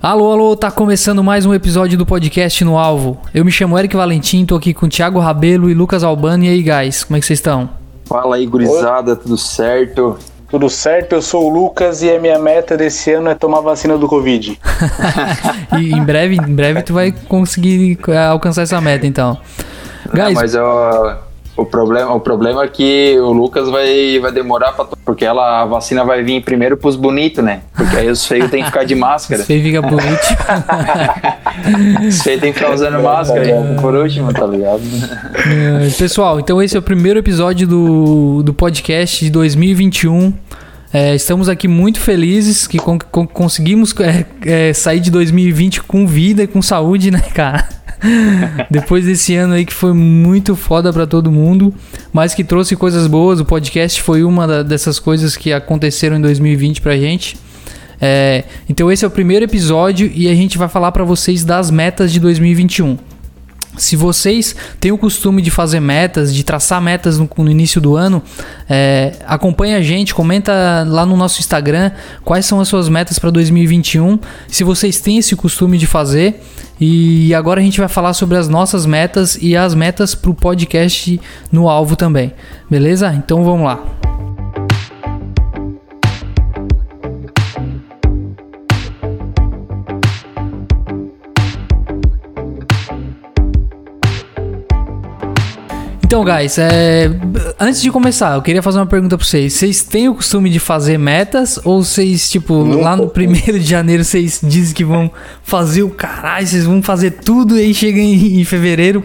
Alô, alô, tá começando mais um episódio do podcast No Alvo. Eu me chamo Eric Valentim, tô aqui com Thiago Rabelo e Lucas Albani. E aí, guys, como é que vocês estão? Fala aí, gurizada, tudo certo? Tudo certo, eu sou o Lucas e a minha meta desse ano é tomar vacina do Covid. e em breve, em breve tu vai conseguir é, alcançar essa meta, então. Guys, Não, mas eu, o problema, o problema é que o Lucas vai, vai demorar pra. Porque ela, a vacina vai vir primeiro pros bonitos, né? Porque aí os feios tem que ficar de máscara. Os feios ficam bonitos. os feios tem que ficar usando máscara por último, tá ligado? É, pessoal, então esse é o primeiro episódio do, do podcast de 2021. É, estamos aqui muito felizes que con conseguimos é, é, sair de 2020 com vida e com saúde, né, cara? Depois desse ano aí que foi muito foda para todo mundo, mas que trouxe coisas boas. O podcast foi uma dessas coisas que aconteceram em 2020 pra gente. É, então esse é o primeiro episódio e a gente vai falar para vocês das metas de 2021. Se vocês têm o costume de fazer metas, de traçar metas no, no início do ano, é, acompanha a gente, comenta lá no nosso Instagram quais são as suas metas para 2021. Se vocês têm esse costume de fazer. E agora a gente vai falar sobre as nossas metas e as metas para o podcast no alvo também. Beleza? Então vamos lá. Então, guys, é... antes de começar, eu queria fazer uma pergunta pra vocês. Vocês têm o costume de fazer metas? Ou vocês, tipo, lá no primeiro de janeiro, vocês dizem que vão fazer o caralho, vocês vão fazer tudo e aí chega em, em fevereiro,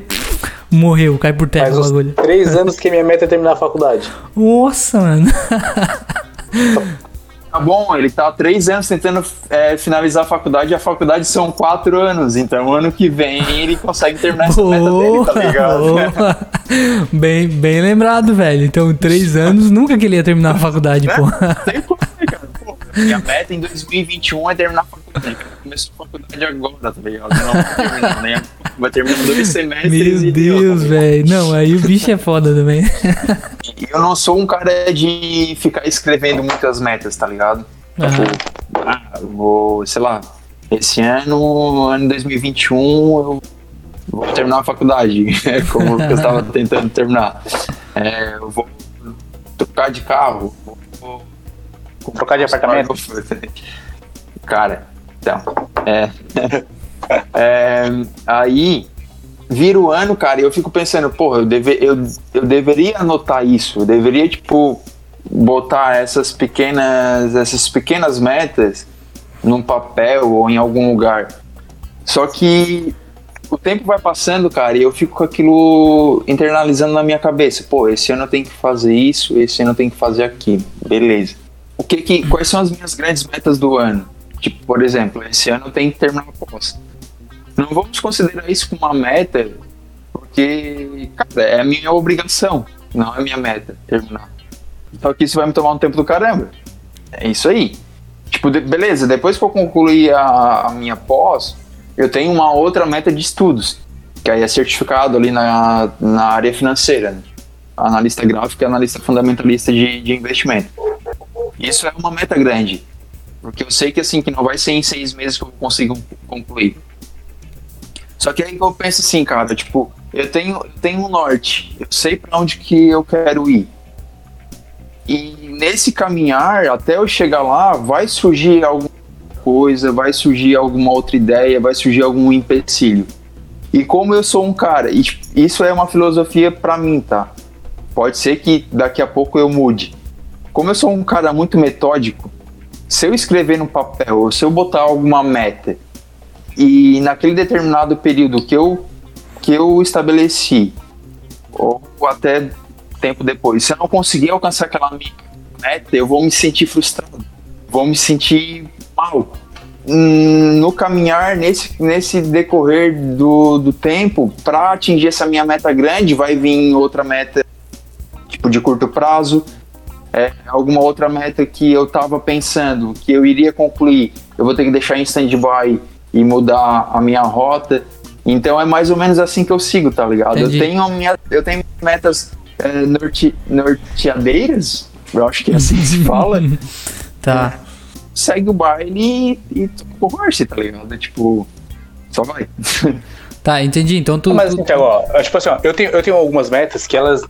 morreu, cai por terra o bagulho. Três anos que minha meta é terminar a faculdade. Nossa, mano. Tá bom, ele tá há três anos tentando é, finalizar a faculdade e a faculdade são quatro anos. Então, ano que vem ele consegue terminar essa meta dele, tá ligado? bem, bem lembrado, velho. Então, três anos, nunca que ele ia terminar a faculdade, pô. Tem como, cara. Pô, minha meta em 2021 é terminar a faculdade. Começou a faculdade agora, tá ligado? Não vai terminar, né? Vai terminar dois semestres. Meu Deus, tá velho. Não, aí o bicho é foda também. eu não sou um cara de ficar escrevendo muitas metas, tá ligado? Uhum. Tipo, ah, vou, sei lá, esse ano, ano 2021, eu vou terminar a faculdade, como eu estava tentando terminar. É, eu vou trocar de carro, vou trocar de apartamento. Cara, então, é, é, aí vira o ano, cara, e eu fico pensando, porra, eu, deve, eu, eu deveria anotar isso, eu deveria, tipo, botar essas pequenas, essas pequenas metas num papel ou em algum lugar. Só que o tempo vai passando, cara, e eu fico com aquilo internalizando na minha cabeça. Pô, esse ano eu tenho que fazer isso, esse ano eu tenho que fazer aquilo. Beleza. O que que, quais são as minhas grandes metas do ano? Tipo, por exemplo, esse ano eu tenho que terminar a pós. Não vamos considerar isso como uma meta, porque, cara, é a minha obrigação, não é a minha meta terminar. Só que isso vai me tomar um tempo do caramba. É isso aí. Tipo, de, beleza, depois que eu concluir a, a, minha pós, eu tenho uma outra meta de estudos, que aí é certificado ali na, na área financeira. Né? Analista gráfico e analista fundamentalista de, de investimento. Isso é uma meta grande. Porque eu sei que assim, que não vai ser em seis meses que eu consigo concluir. Só que aí eu penso assim, cara, tipo, eu tenho, eu tenho um norte, eu sei para onde que eu quero ir. E nesse caminhar, até eu chegar lá, vai surgir alguma coisa, vai surgir alguma outra ideia, vai surgir algum empecilho. E como eu sou um cara, isso é uma filosofia para mim, tá? Pode ser que daqui a pouco eu mude. Como eu sou um cara muito metódico, se eu escrever no papel, ou se eu botar alguma meta, e naquele determinado período que eu, que eu estabeleci, ou até tempo depois, se eu não conseguir alcançar aquela meta, eu vou me sentir frustrado, vou me sentir mal. Hum, no caminhar, nesse, nesse decorrer do, do tempo, para atingir essa minha meta grande, vai vir outra meta tipo de curto prazo, é, alguma outra meta que eu estava pensando que eu iria concluir, eu vou ter que deixar em stand-by e mudar a minha rota. Então é mais ou menos assim que eu sigo, tá ligado? Eu tenho, minha, eu tenho metas é, norte, norteadeiras, eu acho que é assim que se fala. tá. É. segue o baile e, e converse, tá ligado? Tipo, só vai. Tá, entendi. Então tu. Mas tu- Thiago, ó, tipo assim, ó, eu tenho, eu tenho algumas metas que elas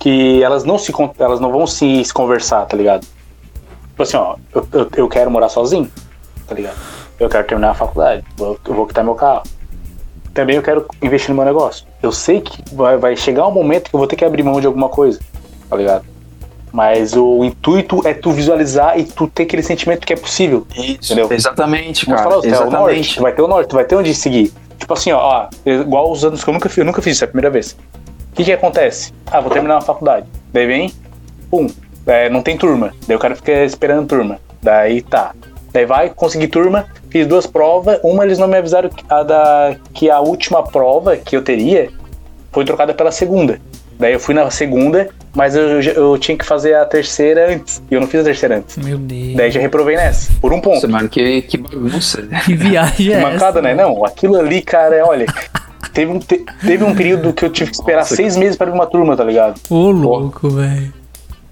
que elas não se elas não vão se, se conversar, tá ligado? Tipo assim, ó, eu, eu, eu quero morar sozinho, tá ligado? Eu quero terminar a faculdade, eu, eu vou quitar meu carro. Também eu quero investir no meu negócio. Eu sei que vai, vai chegar um momento que eu vou ter que abrir mão de alguma coisa, tá ligado? Mas o intuito é tu visualizar e tu ter aquele sentimento que é possível. Isso, Entendeu? exatamente, cara. falou, você é o norte, exatamente. tu vai ter o norte, tu vai ter onde seguir. Tipo assim, ó, ó, igual os anos que eu nunca fiz, eu nunca fiz isso, é a primeira vez. O que que acontece? Ah, vou terminar uma faculdade. Daí vem, pum, é, não tem turma. Daí o cara fica esperando turma. Daí tá. Daí vai, consegui turma, fiz duas provas. Uma eles não me avisaram que a, da, que a última prova que eu teria foi trocada pela segunda. Daí eu fui na segunda, mas eu, eu tinha que fazer a terceira antes. E eu não fiz a terceira antes. Meu Deus. Daí já reprovei nessa, por um ponto. Nossa, mano, que, que bagunça. Que viagem é Que essa? mancada, né? Não, aquilo ali, cara, é, olha. Teve um, te- teve um período que eu tive que esperar Nossa, seis meses para ir uma turma, tá ligado? Ô, louco, velho.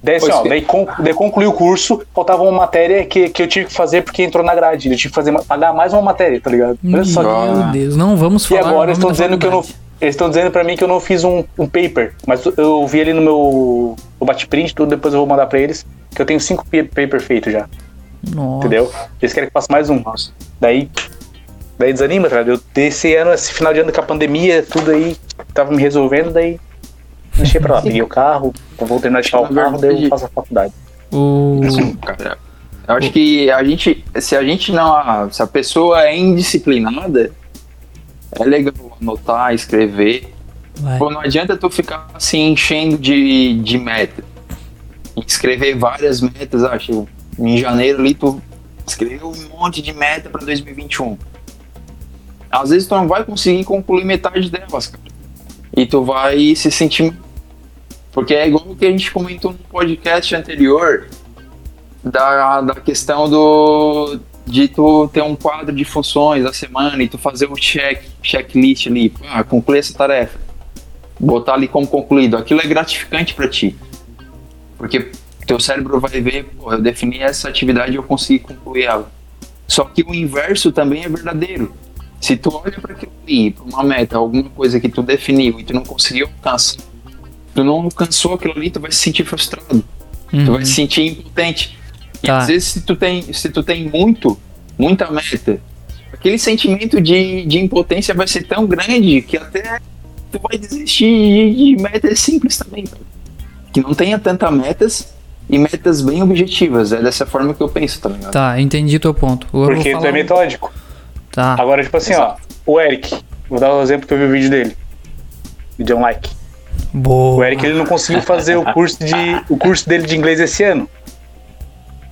Daí, assim, ó, que- daí, con, daí concluí o curso, faltava uma matéria que, que eu tive que fazer porque entrou na grade. Eu tive que fazer, pagar mais uma matéria, tá ligado? Olha só. Meu Meu Deus, não vamos E falar. agora o eles nome estão dizendo que eu não. Eles estão dizendo pra mim que eu não fiz um, um paper, mas eu vi ali no meu. Eu bati print, tudo, depois eu vou mandar pra eles, que eu tenho cinco pa- paper feitos já, Nossa. entendeu? Eles querem que eu faça mais um. Nossa. Daí, daí desanima, tá ligado? Eu desse ano, esse final de ano com a pandemia, tudo aí tava me resolvendo, daí deixei pra lá. Peguei o carro, vou terminar de tirar o carro, daí eu faço a faculdade. O... Assim, cara, eu acho que a gente, se a gente não, se a pessoa é indisciplinada, é legal anotar, escrever. Pô, não adianta tu ficar se enchendo de, de meta. Escrever várias metas, acho. Em janeiro ali tu escreveu um monte de meta para 2021. Às vezes tu não vai conseguir concluir metade delas, cara. E tu vai se sentir porque é igual o que a gente comentou no podcast anterior da, da questão do de tu ter um quadro de funções da semana e tu fazer um check, checklist ali, ah, concluir essa tarefa. Botar ali como concluído. Aquilo é gratificante para ti. Porque teu cérebro vai ver, pô, eu defini essa atividade e eu consegui concluir ela. Só que o inverso também é verdadeiro. Se tu olha para aquilo ali, pra uma meta, alguma coisa que tu definiu e tu não conseguiu alcançar, tu não alcançou aquilo ali, tu vai se sentir frustrado, tu Uhum. vai se sentir impotente. E Tá. às vezes se tu tem, se tu tem muito, muita meta, aquele sentimento de, de impotência vai ser tão grande que até tu vai desistir de, de metas simples também. cara. Que não tenha tantas metas e metas bem objetivas. É dessa forma que eu penso, tá ligado? Tá, entendi teu ponto. Eu Porque tu é um- metódico. Tá. Agora, tipo assim, Exato. ó, o Eric, vou dar um exemplo que eu vi o vídeo dele. E deu um like. Boa. O Eric ele não conseguiu fazer o curso, de, o curso dele de inglês esse ano.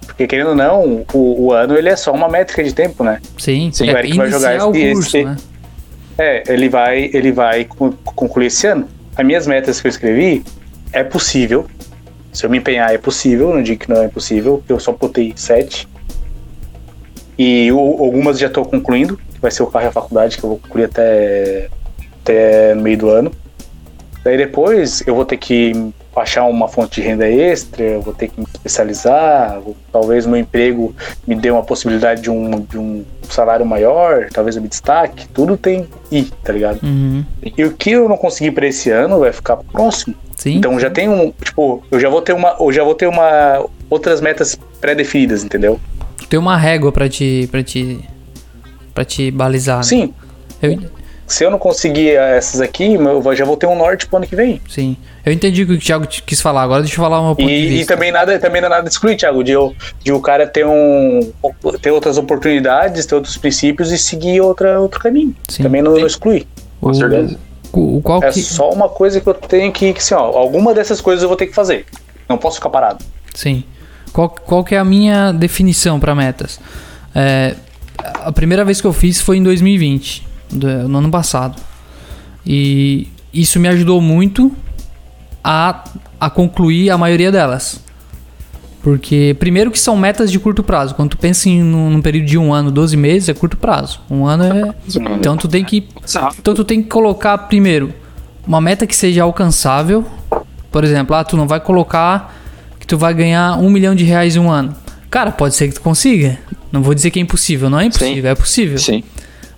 Porque querendo ou não, o, o ano ele é só uma métrica de tempo, né? Sim, Sim, é o Eric vai jogar esse- curso, esse- né? É, ele vai, ele vai con- concluir esse ano. As minhas metas que eu escrevi é possível. Se eu me empenhar, é possível. Não digo que não é possível. Eu só botei sete. E algumas já estou concluindo. Que vai ser o carro e a faculdade, que eu vou concluir até, até meio do ano. Daí depois eu vou ter que achar uma fonte de renda extra, eu vou ter que me especializar, talvez meu emprego me dê uma possibilidade de um, de um salário maior, talvez eu me destaque, tudo tem I, tá ligado? Uhum. E o que eu não conseguir para esse ano vai ficar próximo. Sim. Então já tem um, tipo, eu já vou ter uma, eu já vou ter uma outras metas pré-definidas, entendeu? Tem uma régua pra te. pra te. pra te balizar. né? Sim, Eu, se eu não conseguir essas aqui, eu já vou ter um norte pro ano que vem. sim. Eu entendi o que o Thiago te- quis falar. Agora deixa eu falar uma ponto de E, e também nada, também não é nada excluir, Thiago, de, eu- de o cara ter um ter outras oportunidades, ter outros princípios e seguir outra, outro caminho. Sim. Também não, não exclui. Com O- certeza. O, o qual É que. só uma coisa que eu tenho que, que assim, ó, alguma dessas coisas eu vou ter que fazer. Não posso ficar parado. Sim. Qual, qual que é a minha definição para metas? É, a primeira vez que eu fiz foi em 2020, do- no ano passado. E isso me ajudou muito a, a concluir a maioria delas. Porque, primeiro que são metas de curto prazo. Quando tu pensa em num período de um ano, 12 meses, é curto prazo. Um ano é... Então tu tem que então tu tem que colocar primeiro uma meta que seja alcançável. Por exemplo, ah, tu não vai colocar que tu vai ganhar um milhão de reais em um ano. Cara, pode ser que tu consiga. Não vou dizer que é impossível, não é impossível, Sim. é possível. Sim.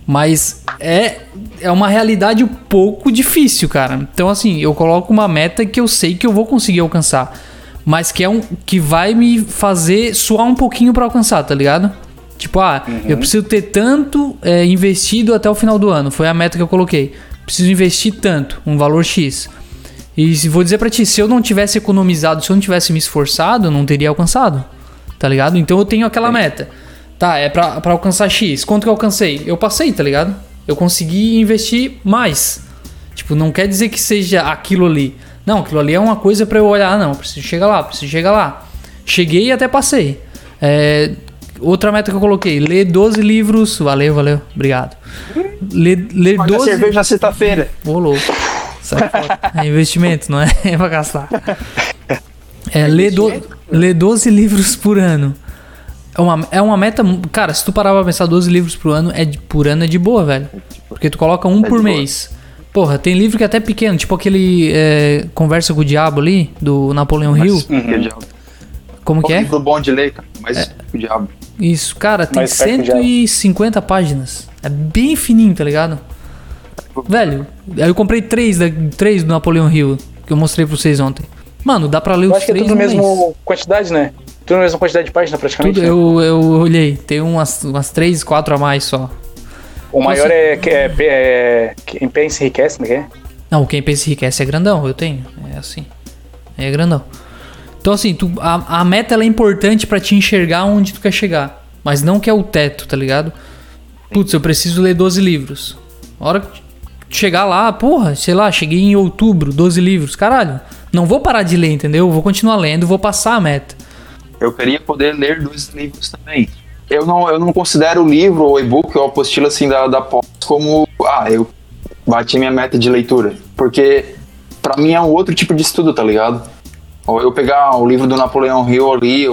Mas é, é uma realidade um pouco difícil, cara. Então, assim, eu coloco uma meta que eu sei que eu vou conseguir alcançar. Mas que é um que vai me fazer suar um pouquinho pra alcançar, tá ligado? Tipo, ah, eu preciso ter tanto é, investido até o final do ano. Foi a meta que eu coloquei. Preciso investir tanto, um valor X. E vou dizer pra ti, se eu não tivesse economizado, se eu não tivesse me esforçado, eu não teria alcançado. Tá ligado? Então eu tenho aquela meta. Tá, é pra, pra alcançar X. Quanto que eu alcancei? Eu passei, tá ligado? Eu consegui investir mais. Tipo, não quer dizer que seja aquilo ali. Não, aquilo ali é uma coisa pra eu olhar. Não, preciso chegar lá, preciso chegar lá. Cheguei e até passei. É, outra meta que eu coloquei: ler 12 livros. Valeu, valeu, obrigado. Ler, ler Paga 12 cerveja na sexta-feira. Ô, louco. Sai fora. É investimento, não é? É pra gastar. É, ler, do, ler 12 livros por ano. É uma, é uma meta. Cara, se tu parar pra pensar 12 livros por ano, é de, por ano é de boa, velho. Porque tu coloca um É por de boa. mês. Porra, tem livro que é até pequeno, tipo aquele é, Conversa com o Diabo ali, do Napoleão Hill. Mas, que o diabo. Como que Um é? livro bom de ler, cara. Mas o diabo. Isso, cara, tem Mais perto do Diabo. 150 páginas. É bem fininho, tá ligado? Velho, aí eu comprei três, da, três do Napoleão Hill, que eu mostrei pra vocês ontem. Mano, dá pra ler Eu os acho que é três tudo na mesma quantidade, né? Tudo na mesma quantidade de páginas, praticamente. Tudo, né? eu, eu olhei, tem umas, umas três, quatro a mais só. O maior Nossa. é, que é, é, que em pé se enriquece, né? que é? Não, quem pensa enriquece é grandão, eu tenho. É assim. É grandão. Então, assim, tu, a, a meta é importante pra te enxergar onde tu quer chegar. Mas não que é o teto, tá ligado? Putz, eu preciso ler 12 livros. A hora que chegar lá, porra, sei lá, cheguei em outubro, 12 livros. Caralho, não vou parar de ler, entendeu? Eu vou continuar lendo, vou passar a meta. Eu queria poder ler dois livros também. Eu não, eu não considero o livro, ou e-book, ou apostila assim da, da pós como. Ah, eu bati minha meta de leitura. Porque pra mim é um outro tipo de estudo, tá ligado? Ou eu pegar o livro do Napoleão Hill ali,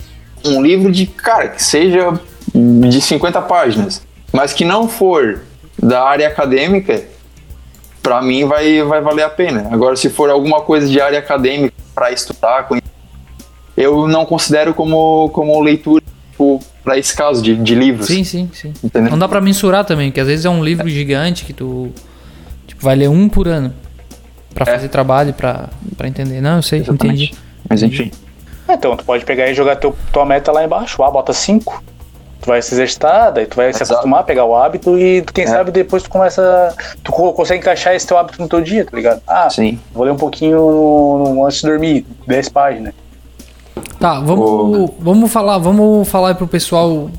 um livro de, cara, que seja de 50 páginas, mas que não for da área acadêmica, pra mim vai, vai valer a pena. Agora, se for alguma coisa de área acadêmica pra estudar, conhecer, eu não considero como, como leitura tipo, para esse caso de, de livros. Sim, sim, sim. Entendeu? Não dá pra mensurar também, que às vezes é um livro gigante que tu tipo, vai ler um por ano. Pra É. fazer trabalho, pra, pra entender. Não, eu sei, Exatamente. entendi. Mas enfim. Então, tu pode pegar e jogar teu, tua meta lá embaixo. Ah, bota 5. Tu vai se exercitar, daí tu vai se Exato. acostumar a pegar o hábito e quem É. sabe depois tu começa. Tu co- consegue encaixar esse teu hábito no teu dia, tá ligado? Ah, Sim. vou ler um pouquinho no- no- antes de dormir, 10 páginas. Tá, vamos, vamos falar, vamos falar aí pro pessoal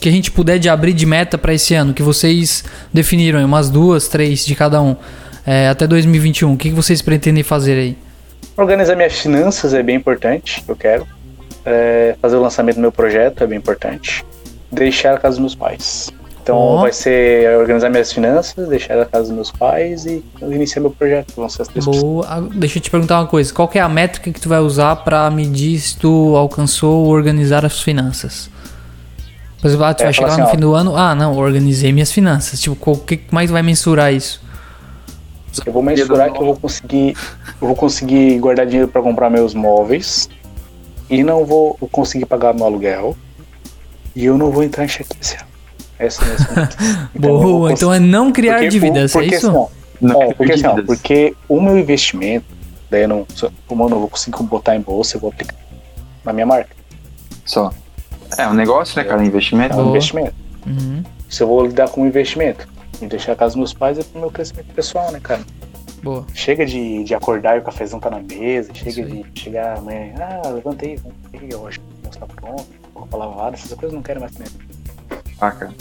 que a gente puder de abrir de meta pra esse ano, que vocês definiram aí, umas duas, três de cada um, é, até 2021. O que, que vocês pretendem fazer aí? Organizar minhas finanças é bem importante, eu quero. É, fazer o lançamento do meu projeto é bem importante. Deixar a casa dos meus pais. Então Ó. vai ser organizar minhas finanças, deixar a casa dos meus pais e iniciar meu projeto. Vão ser as três. Boa. Ah, Deixa eu te perguntar uma coisa. Qual é a métrica que tu vai usar pra medir se tu alcançou organizar as finanças? Por exemplo, ah, tu É, vai chegar assim, no ó. fim do ano, ah, não, organizei minhas finanças. Tipo, qual que que vai mensurar isso? Eu vou mensurar que eu vou conseguir, eu vou conseguir guardar dinheiro para comprar meus móveis e não vou conseguir pagar meu aluguel e eu não vou entrar em ano. Essa é a. Então, Boa, então é não criar porque dívidas, porque, é isso? assim, ó, Não é, porque, assim, porque o meu investimento, daí eu não, como eu não vou conseguir botar em bolsa, eu vou aplicar na minha marca. Só. É um negócio, né, cara? É Investimento. um Boa. investimento. Uhum, Se eu vou lidar com um investimento e deixar a casa dos meus pais é pro meu crescimento pessoal, né, cara? boa. Chega de, de acordar e o cafezão tá na mesa, chega de chegar amanhã, ah, levantei, levantei, hoje o almoço tá pronto, roupa lavada, essas coisas não quero mais mesmo. Ah, cara.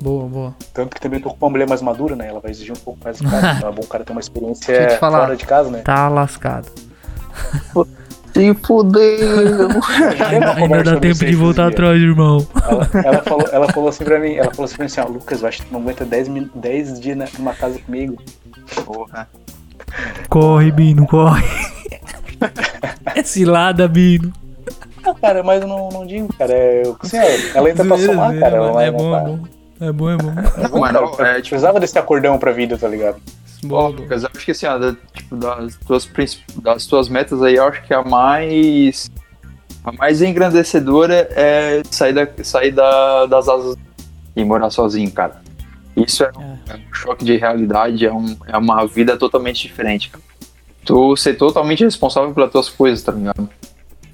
Boa, boa. Tanto que também tô com uma mulher mais madura, né? Ela vai exigir um pouco mais de casa. então é bom o cara ter uma experiência te falar. fora de casa, né? Tá lascado. Se fudeu. Ainda dá tempo de voltar atrás, irmão. Ela, ela falou, ela falou assim pra mim, ela falou assim pra mim assim, ó, Lucas, eu acho que tu não aguenta 10, min- 10 dias numa casa comigo. Porra. Corre, Bino, corre. é cilada, Bino. Ah, cara, mas eu não, não digo, cara. É, assim, ó, ela entra pra somar, cara. Ela é bom, não é bom. É bom, é bom. É bom, Mano, cara, é, eu tipo- precisava desse acordão pra vida, tá ligado? Boa, Ó, Lucas, eu acho que assim, ó, da- tipo, das, tuas, princip- das tuas metas aí, eu acho que a mais A mais engrandecedora é sair, da, sair da, das asas e morar sozinho, cara. Isso é, um, é um choque de realidade, é, um, é uma vida totalmente diferente, cara. Tu ser totalmente responsável pelas tuas coisas, tá ligado?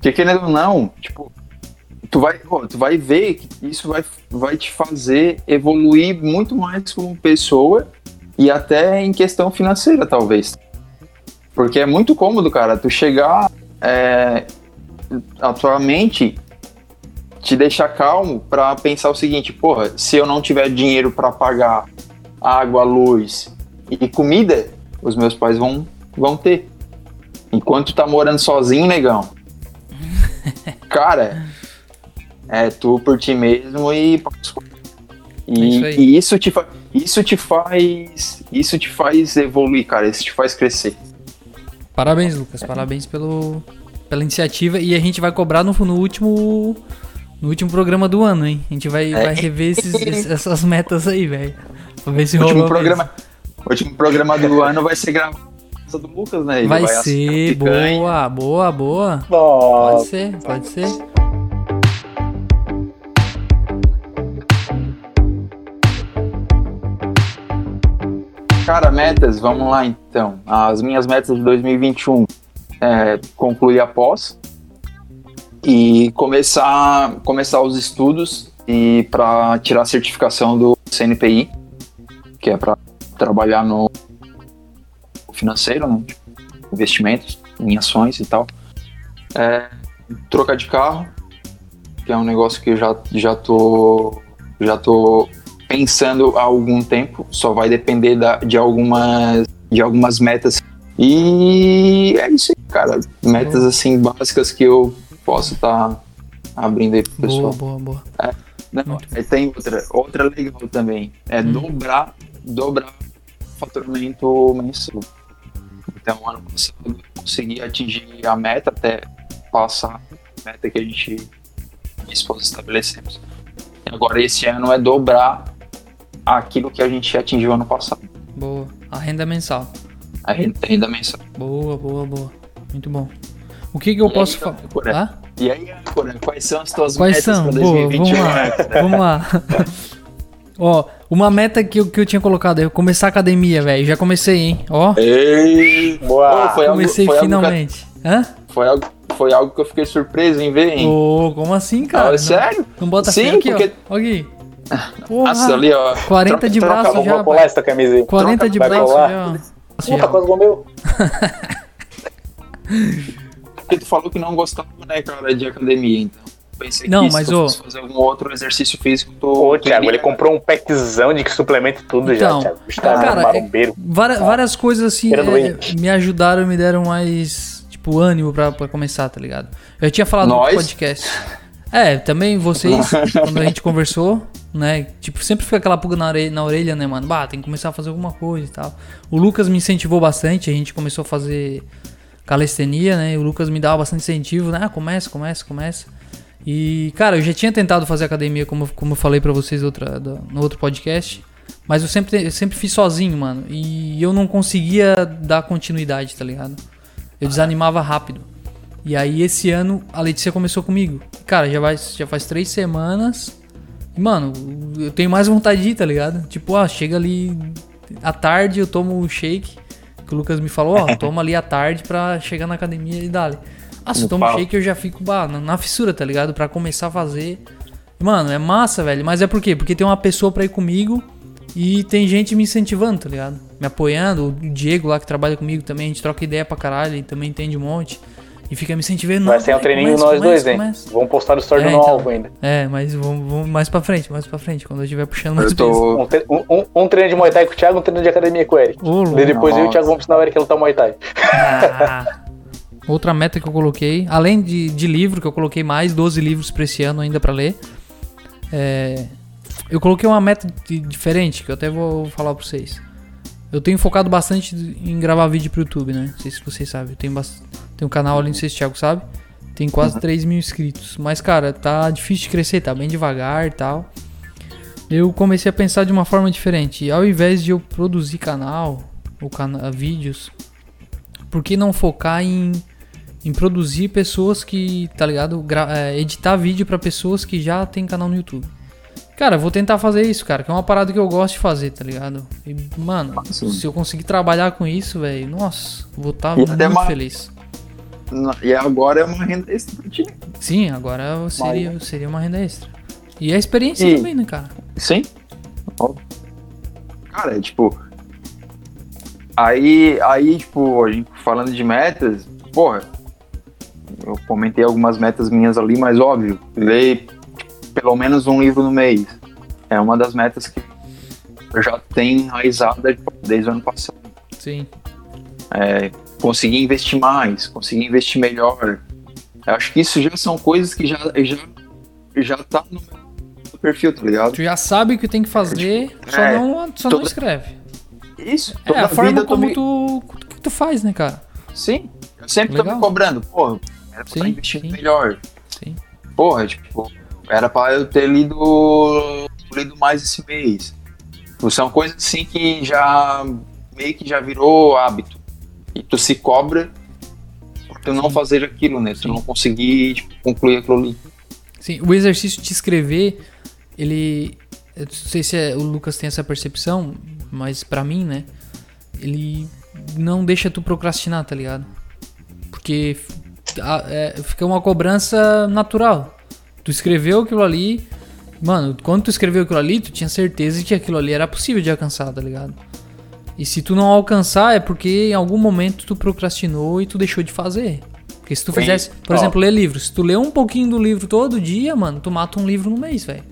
Porque querendo ou não, tipo, tu vai, tu vai ver que isso vai, vai te fazer evoluir muito mais como pessoa e até em questão financeira, talvez. Porque é muito cômodo, cara, tu chegar é, te deixar calmo para pensar o seguinte, porra, se eu não tiver dinheiro para pagar água, luz e comida, os meus pais vão, vão ter. Enquanto tu tá morando sozinho, negão. Cara, é tu por ti mesmo e e, é e isso te faz isso te faz isso te faz evoluir, cara, isso te faz crescer. Parabéns, Lucas, parabéns pelo pela iniciativa e a gente vai cobrar no, no último no último programa do ano, hein? A gente vai, é. vai rever esses, essas metas aí, velho. Pra ver se o último programa, o último programa do ano vai ser gravado do Lucas, né? Ele vai, vai ser, boa, boa, boa. Pode ser, pode ser. Cara, metas, vamos lá então. As minhas metas de 2021 é concluir a pós e começar, começar os estudos e para tirar a certificação do CNPI, que é para trabalhar no financeiro, né? investimentos em ações e tal. É, trocar de carro, que é um negócio que eu já, já tô já tô pensando há algum tempo, só vai depender da, de, algumas, de algumas metas. E é isso aí, cara. Metas assim básicas que eu posso estar tá abrindo aí pro pessoal. Boa, boa, boa. É, não, tem outra, outra legal também. É hum. dobrar, dobrar o faturamento mensal. Então, ano passado eu consegui atingir a meta até passar a meta que a gente, minha esposa, estabelecemos. Agora, esse ano é dobrar aquilo que a gente atingiu ano passado. Boa. A renda mensal. A renda, a renda mensal. Boa, boa, boa. Muito bom. O que, que eu e posso falar? Ah? E aí, Cora, quais são as tuas quais metas para 2021? Boa, vamos lá. vamos lá. Ó, uma meta que eu, que eu tinha colocado é começar a academia, velho. Já comecei, hein? Ó. Ei, boa. foi comecei algo, foi finalmente. Algo que, Hã? Foi algo, foi algo que eu fiquei surpreso em ver, hein? Ô, como assim, cara? Ah, não, sério? Não bota Sim, aqui, porque... ó. Ó aqui. Porra, Nossa, ali, ó. 40 troca, de braço troca, já. Vou colar essa camisa aí. 40 troca, de braço já. Puta, quase comeu. Porque tu falou que não gostava, né, cara, de academia, então. Pensei não, que mas se ô... fazer algum outro exercício físico, tu. Ô, Thiago, ele comprou um packzão de suplemento e tudo então, já, Thiago. Tá cara, é, várias, várias coisas assim é, me ajudaram, me deram mais, tipo, ânimo pra, pra começar, tá ligado? Eu tinha falado Nós? no podcast. É, também vocês, quando a gente conversou, né? Tipo, sempre fica aquela pulga na orelha, na orelha, né, mano? Bah, tem que começar a fazer alguma coisa e tal. O Lucas me incentivou bastante, a gente começou a fazer calistenia, né? E o Lucas me dava bastante incentivo, né? Ah, começa, começa, começa. E, cara, eu já tinha tentado fazer academia, como, como eu falei para vocês outra, no outro podcast. Mas eu sempre, eu sempre fiz sozinho, mano. E eu não conseguia dar continuidade, tá ligado? Eu desanimava rápido. E aí esse ano a Letícia começou comigo. Cara, já, vai, já faz três semanas. E, mano, eu tenho mais vontade de ir, tá ligado? Tipo, ah, chega ali à tarde, eu tomo um shake. Que o Lucas me falou, ó, toma ali à tarde pra chegar na academia e dali. Ah, se eu tomo shake eu já fico bah, na, na, fissura, tá ligado? Pra começar a fazer. Mano, é massa, velho. Mas é por quê? Porque tem uma pessoa pra ir comigo e tem gente me incentivando, tá ligado? Me apoiando. O Diego lá que trabalha comigo também, a gente troca ideia pra caralho, ele também entende um monte. E fica me incentivando. Vai ser um treininho começa, nós começa, dois, hein? Começa. Vamos postar o story é, do então, alvo ainda. É, mas vamos, vamos, mais pra frente, mais pra frente, quando eu estiver puxando mais tô... Um, um, um, treino de Muay Thai com o Thiago, um treino de academia com o Eric. Oh, depois eu e o Thiago vamos ensinar o Eric a lutar Muay Thai. Ah. Outra meta que eu coloquei, além de, de livro, que eu coloquei mais 12 livros para esse ano ainda para ler. É, eu coloquei uma meta de, diferente, que eu até vou falar para vocês. Eu tenho focado bastante em gravar vídeo pro YouTube, né? Não sei se vocês sabem. Eu tenho, tenho um canal ali, não sei se o Thiago sabe. Tem quase uhum. 3 mil inscritos. Mas, cara, tá difícil de crescer, tá bem devagar e tal. Eu comecei a pensar de uma forma diferente. Ao invés de eu produzir canal ou cana vídeos, por que não focar em em produzir pessoas que, tá ligado? É, editar vídeo pra pessoas que já tem canal no YouTube. Cara, eu vou tentar fazer isso, cara, que é uma parada que eu gosto de fazer, tá ligado? E, mano, Sim. se eu conseguir trabalhar com isso, velho, nossa, vou estar E muito uma- feliz. E agora é uma renda extra pra ti. Sim, agora seria, seria uma renda extra. E a experiência E- também, né, cara? Sim. Cara, é tipo. Aí, aí, tipo, a gente falando de metas, porra, eu comentei algumas metas minhas ali, mas óbvio, ler pelo menos um livro no mês. É uma das metas que eu já tenho enraizada tipo, desde o ano passado. Sim. É, conseguir investir mais, conseguir investir melhor. Eu acho que isso já são coisas que já, já, já tá no meu perfil, tá ligado? Tu já sabe o que tem que fazer, só, É, não, só não toda- escreve. Isso, É toda a forma como tomei- tu, que tu faz, né, cara? Sim, eu sempre tô Legal. me cobrando, porra, era pra Sim, estar investindo sim. melhor. Sim. Porra, tipo, era pra eu ter lido, lido mais esse mês. Tipo, São coisas assim que já meio que já virou hábito. E tu se cobra por tu não fazer aquilo, né? Tu não conseguir tipo, concluir aquilo ali. Sim, o exercício de escrever, ele. Eu não sei se é- o Lucas tem essa percepção, mas pra mim, né? Ele não deixa tu procrastinar, tá ligado? Porque é, fica uma cobrança natural. Tu escreveu aquilo ali. Mano, quando tu escreveu aquilo ali, tu tinha certeza que aquilo ali era possível de alcançar, tá ligado? E se tu não alcançar, é porque em algum momento tu procrastinou e tu deixou de fazer. Porque se tu Sim. fizesse, por Ó. exemplo, ler livros, se tu lê um pouquinho do livro todo dia, mano, tu mata um livro no mês, velho.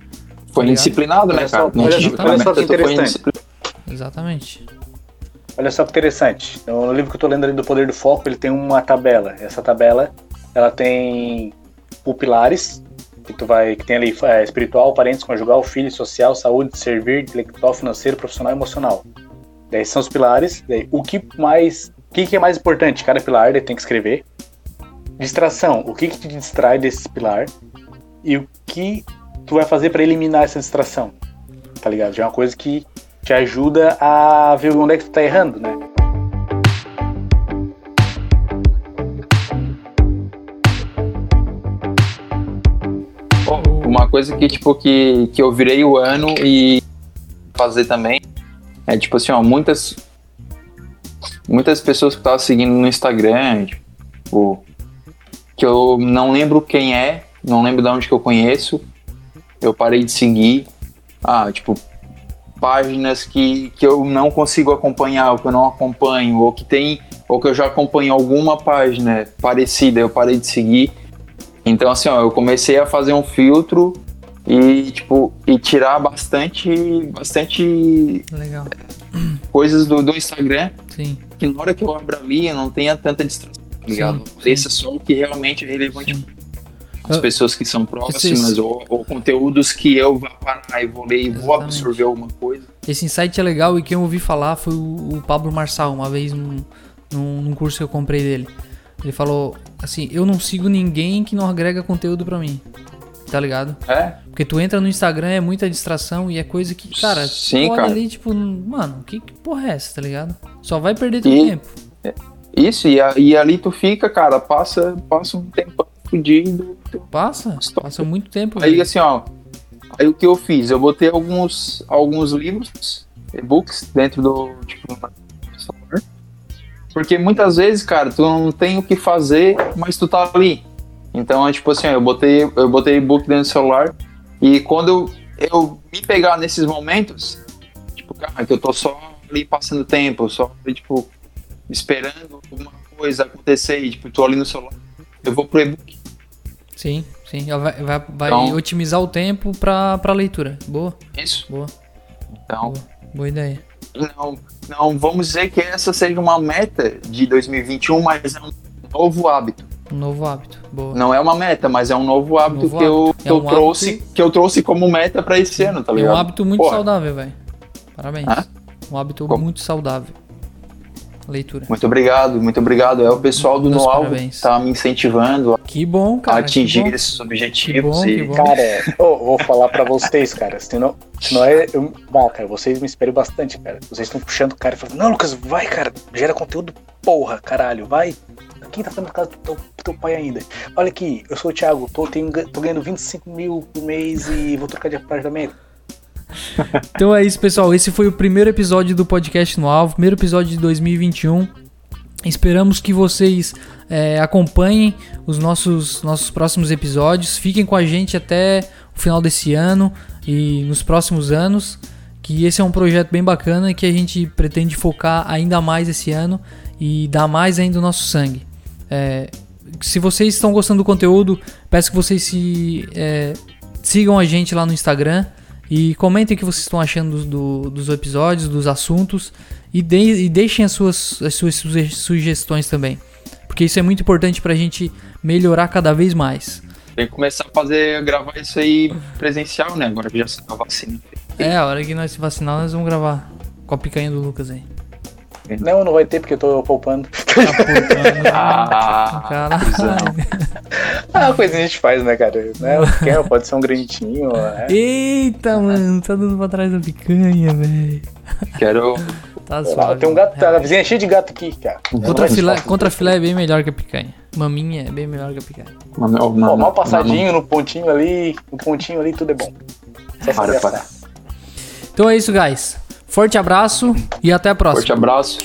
Foi ligado? indisciplinado, né, Olha só, cara? Não olha tive só- olha só que ferramenta, tu foi interessante. indisciplinado. Exatamente. Olha só que interessante. Então, no livro que eu tô lendo ali do Poder do Foco, ele tem uma tabela. Essa tabela, ela tem pilares, que tu vai, que tem ali é, espiritual, parentes, conjugal, filho, social, saúde, servir, intelectual, financeiro, profissional emocional. Daí são os pilares. Daí, o que mais, o que, que é mais importante? Cada pilar, daí tem que escrever. Distração, o que que te distrai desse pilar? E o que tu vai fazer pra eliminar essa distração? Tá ligado? Já é uma coisa que te ajuda a ver onde é que tu tá errando, né? Uma coisa que, tipo, que, que eu virei o ano e fazer também é, tipo assim, ó, muitas muitas pessoas que eu tava seguindo no Instagram, tipo, que eu não lembro quem é, não lembro de onde que eu conheço, eu parei de seguir, ah, tipo, páginas que, que eu não consigo acompanhar, ou que eu não acompanho, ou que tem, ou que eu já acompanho alguma página parecida, eu parei de seguir, então, assim, ó, eu comecei a fazer um filtro e, tipo, e tirar bastante, bastante Legal. coisas do, do Instagram Sim. que na hora que eu abro ali eu não tenha tanta distração, tá ligado? Sim, Apareça só o que realmente é relevante Sim. As Eu- pessoas que são próximas ou, ou conteúdos que eu vou parar e vou ler e vou absorver alguma coisa. Esse insight é legal e quem eu ouvi falar foi o, o Pablo Marçal, uma vez num, num, num curso que eu comprei dele. Ele falou assim: Eu não sigo ninguém que não agrega conteúdo pra mim. Tá ligado? É, Porque tu entra no Instagram, é muita distração e é coisa que, cara, Sim, tu olha cara. ali, tipo, mano, que, que porra é essa, tá ligado? Só vai perder teu E- tempo. isso, e, a- e ali tu fica, cara, passa, passa um tempo fudido. Passa, Stop. passa muito tempo. Aí velho. assim, ó, aí o que eu fiz? Eu botei alguns, alguns livros, e-books, dentro do, tipo. Porque muitas vezes, cara, tu não tem o que fazer, mas tu tá ali. Então, é tipo assim, eu botei, eu botei e-book dentro do celular e quando eu, eu me pegar nesses momentos, tipo, cara, que eu tô só ali passando tempo, só tipo, esperando alguma coisa acontecer e, tipo, tô ali no celular, eu vou pro e-book. Sim, sim. Ela vai, vai, vai Então- otimizar o tempo pra, pra leitura. Boa, Isso. boa, Então, boa ideia. Não, não vamos dizer que essa seja uma meta de 2021, mas é um novo hábito. Um novo hábito. Boa. Não é uma meta, mas é um novo hábito Novo que, Eu, hábito. que, É eu um trouxe, hábito- que eu trouxe como meta pra esse ano, tá É ligado? um hábito muito Porra, saudável, velho. Parabéns. Hã? Um hábito Como? muito saudável. Leitura. Muito obrigado, muito obrigado. É o pessoal do Meus No Alvo parabéns. que tá me incentivando Que bom, a cara. atingir que bom. esses Que objetivos. bom, e, que bom. Cara, eu vou falar pra vocês, cara. Se não, se não é. Eu, cara, vocês me esperam bastante, cara. Vocês estão puxando o cara e falando, não, Lucas, vai, cara, gera conteúdo, porra, caralho, vai. quem tá fazendo casa do teu, teu pai ainda? Olha aqui, eu sou o Thiago, tô, tenho, tô ganhando 25 mil por mês e vou trocar de apartamento. Então é isso, pessoal. Esse foi o primeiro episódio do podcast no Alvo, primeiro episódio de 2021. Esperamos que vocês é, acompanhem os nossos, nossos próximos episódios. Fiquem com a gente até o final desse ano e nos próximos anos. Que esse é um projeto bem bacana que a gente pretende focar ainda mais esse ano e dar mais ainda o nosso sangue. É, se vocês estão gostando do conteúdo, peço que vocês se, é, sigam a gente lá no Instagram e comentem o que vocês estão achando do, dos episódios, dos assuntos e, de, e deixem as suas, as suas sugestões também. Porque isso é muito importante pra gente melhorar cada vez mais. Tem que começar a fazer, gravar isso aí presencial, né? Agora que já saiu a vacina. É, a hora que nós se vacinar, nós vamos gravar com a picanha do Lucas aí. Não, não vai ter porque eu tô poupando. Ah, Caralho. Ah, uma coisa a gente faz, né, cara? Né? Quer, pode ser um granditinho, né? Eita, mano, tá dando pra trás da picanha, velho. quero. Tá Ah, suave. tem um gato, tá, a vizinha é cheia de gato aqui, cara. Contra filé, contra filé é bem melhor que a picanha. Maminha é bem melhor que a picanha. Mano, mano, mal passadinho no pontinho ali, no pontinho ali, tudo é bom. Para, para. Então é isso, guys. Forte abraço e até a próxima. Forte abraço.